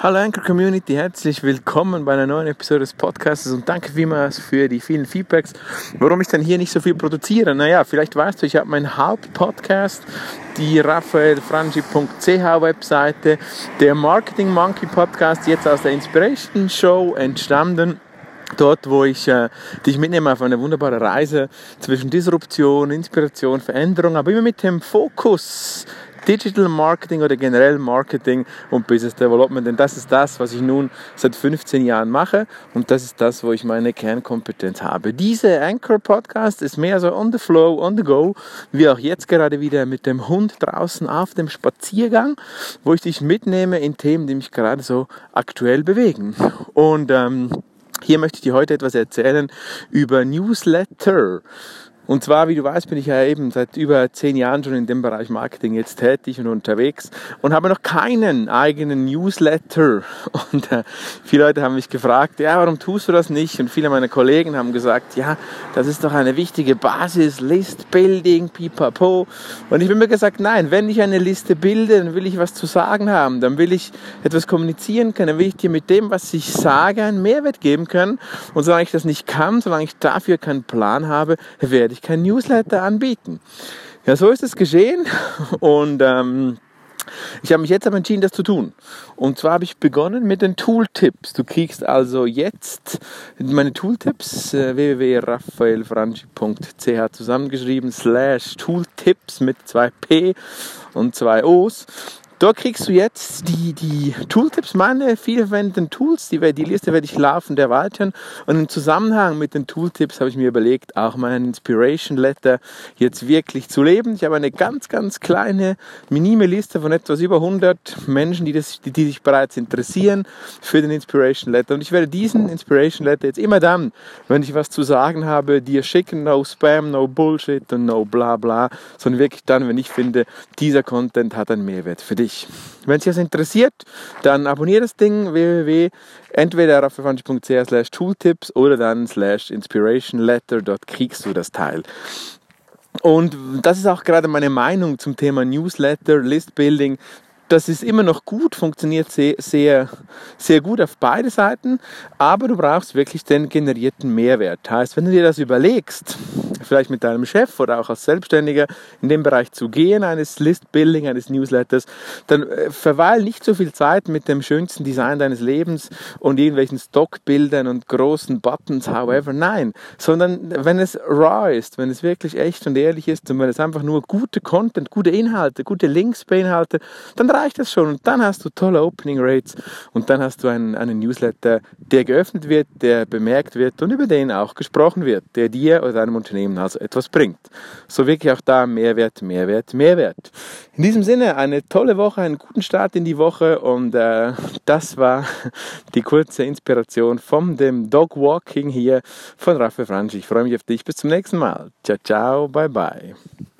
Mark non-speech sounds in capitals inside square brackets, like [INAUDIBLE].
Hallo Anchor Community, herzlich willkommen bei einer neuen Episode des Podcasts und danke vielmals für die vielen Feedbacks. Warum ich dann hier nicht so viel produziere? Naja, vielleicht weißt du, ich habe meinen Hauptpodcast, die raphaelfrangi.ch Webseite, der Marketing Monkey Podcast, jetzt aus der Inspiration Show entstanden dort, wo ich äh, dich mitnehme auf eine wunderbare Reise zwischen Disruption, Inspiration, Veränderung, aber immer mit dem Fokus Digital Marketing oder generell Marketing und Business Development. Denn das ist das, was ich nun seit 15 Jahren mache und das ist das, wo ich meine Kernkompetenz habe. Diese Anchor Podcast ist mehr so on the flow, on the go, wie auch jetzt gerade wieder mit dem Hund draußen auf dem Spaziergang, wo ich dich mitnehme in Themen, die mich gerade so aktuell bewegen. Und ähm, hier möchte ich dir heute etwas erzählen über Newsletter. Und zwar, wie du weißt, bin ich ja eben seit über zehn Jahren schon in dem Bereich Marketing jetzt tätig und unterwegs und habe noch keinen eigenen Newsletter. [LAUGHS] Und äh, viele Leute haben mich gefragt, ja, warum tust du das nicht? Und viele meiner Kollegen haben gesagt, ja, das ist doch eine wichtige Basis, List Building, pipapo. Und ich habe mir gesagt, nein, wenn ich eine Liste bilde, dann will ich was zu sagen haben, dann will ich etwas kommunizieren können, dann will ich dir mit dem, was ich sage, einen Mehrwert geben können. Und solange ich das nicht kann, solange ich dafür keinen Plan habe, werde ich ich kein Newsletter anbieten. Ja, so ist es geschehen [LAUGHS] und ähm, ich habe mich jetzt aber entschieden, das zu tun. Und zwar habe ich begonnen mit den Tooltips. Du kriegst also jetzt meine Tooltips äh, www.raphaelfranchi.ch zusammengeschrieben slash Tooltips mit zwei P und zwei O's. Dort kriegst du jetzt die, die Tooltips, meine vielverwendeten Tools, die, die Liste werde ich laufend erweitern. Und im Zusammenhang mit den Tooltips habe ich mir überlegt, auch meinen Inspiration Letter jetzt wirklich zu leben. Ich habe eine ganz, ganz kleine, minime Liste von etwas über 100 Menschen, die, das, die, die sich bereits interessieren für den Inspiration Letter. Und ich werde diesen Inspiration Letter jetzt immer dann, wenn ich was zu sagen habe, dir schicken, no Spam, no Bullshit und no bla bla, sondern wirklich dann, wenn ich finde, dieser Content hat einen Mehrwert für dich dich. Wenn dich das interessiert, dann abonniere das Ding www. entweder auf slash tooltips oder dann slash inspiration letter. Dort kriegst du das Teil. Und das ist auch gerade meine Meinung zum Thema Newsletter, List Building. Das ist immer noch gut, funktioniert sehr, sehr, sehr gut auf beide Seiten, aber du brauchst wirklich den generierten Mehrwert. Heißt, wenn du dir das überlegst, vielleicht mit deinem Chef oder auch als Selbstständiger in dem Bereich zu gehen, eines List-Building, eines Newsletters, dann äh, verweil nicht so viel Zeit mit dem schönsten Design deines Lebens und irgendwelchen Stockbildern und großen Buttons, however, nein, sondern wenn es raw ist, wenn es wirklich echt und ehrlich ist und wenn es einfach nur gute Content, gute Inhalte, gute Links beinhaltet, dann reicht das schon und dann hast du tolle Opening Rates und dann hast du einen, einen Newsletter, der geöffnet wird, der bemerkt wird und über den auch gesprochen wird, der dir oder deinem Unternehmen also etwas bringt. So wirklich auch da Mehrwert, Mehrwert, Mehrwert. In diesem Sinne eine tolle Woche, einen guten Start in die Woche und äh, das war [LAUGHS] die kurze Inspiration von dem Dog Walking hier von Raphael Fransch. Ich freue mich auf dich. Bis zum nächsten Mal. Ciao, ciao, bye, bye.